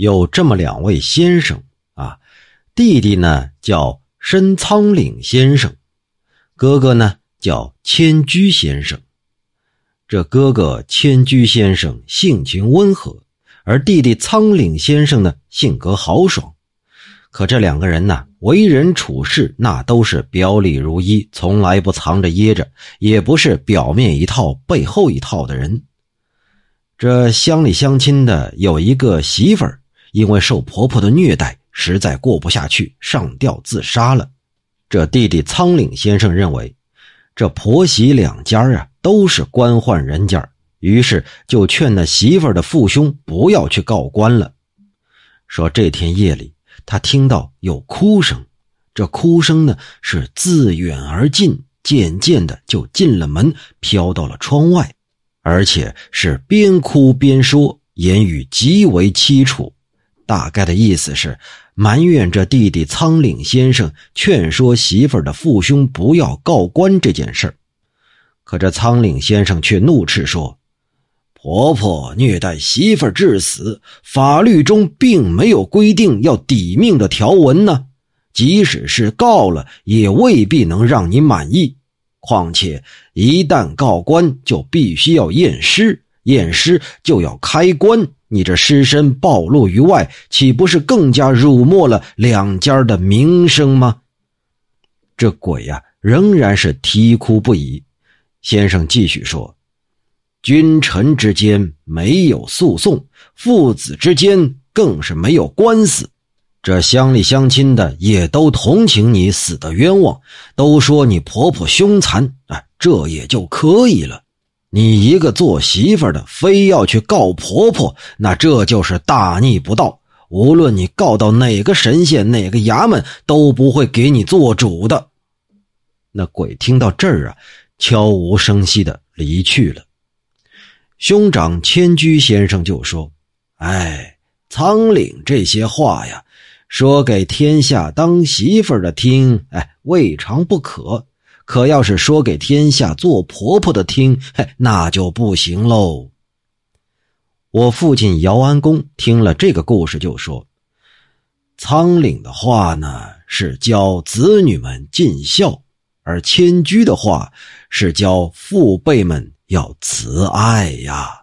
有这么两位先生啊，弟弟呢叫申仓岭先生，哥哥呢叫千居先生。这哥哥千居先生性情温和，而弟弟仓岭先生呢性格豪爽。可这两个人呢，为人处事那都是表里如一，从来不藏着掖着，也不是表面一套背后一套的人。这乡里乡亲的有一个媳妇儿，因为受婆婆的虐待，实在过不下去，上吊自杀了。这弟弟仓岭先生认为，这婆媳两家啊都是官宦人家，于是就劝那媳妇的父兄不要去告官了，说这天夜里。他听到有哭声，这哭声呢是自远而近，渐渐的就进了门，飘到了窗外，而且是边哭边说，言语极为凄楚。大概的意思是埋怨这弟弟仓岭先生劝说媳妇儿的父兄不要告官这件事儿。可这仓岭先生却怒斥说。婆婆虐待媳妇儿致死，法律中并没有规定要抵命的条文呢。即使是告了，也未必能让你满意。况且一旦告官，就必须要验尸，验尸就要开棺。你这尸身暴露于外，岂不是更加辱没了两家的名声吗？这鬼呀，仍然是啼哭不已。先生继续说。君臣之间没有诉讼，父子之间更是没有官司。这乡里乡亲的也都同情你死的冤枉，都说你婆婆凶残，哎，这也就可以了。你一个做媳妇的，非要去告婆婆，那这就是大逆不道。无论你告到哪个神仙、哪个衙门，都不会给你做主的。那鬼听到这儿啊，悄无声息的离去了。兄长千居先生就说：“哎，仓岭这些话呀，说给天下当媳妇的听，哎，未尝不可；可要是说给天下做婆婆的听，嘿，那就不行喽。”我父亲姚安公听了这个故事，就说：“仓岭的话呢，是教子女们尽孝；而迁居的话，是教父辈们。”要慈爱呀。